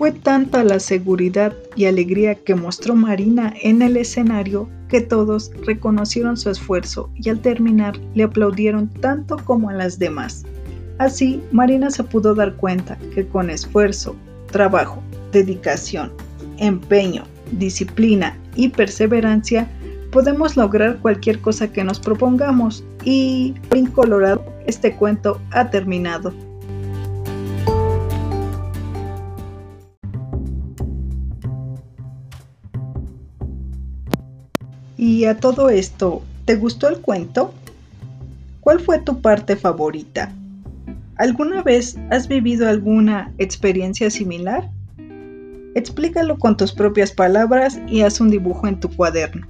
Fue tanta la seguridad y alegría que mostró Marina en el escenario que todos reconocieron su esfuerzo y al terminar le aplaudieron tanto como a las demás. Así, Marina se pudo dar cuenta que con esfuerzo, trabajo, dedicación, empeño, disciplina y perseverancia podemos lograr cualquier cosa que nos propongamos y en Colorado este cuento ha terminado. Y a todo esto, ¿te gustó el cuento? ¿Cuál fue tu parte favorita? ¿Alguna vez has vivido alguna experiencia similar? Explícalo con tus propias palabras y haz un dibujo en tu cuaderno.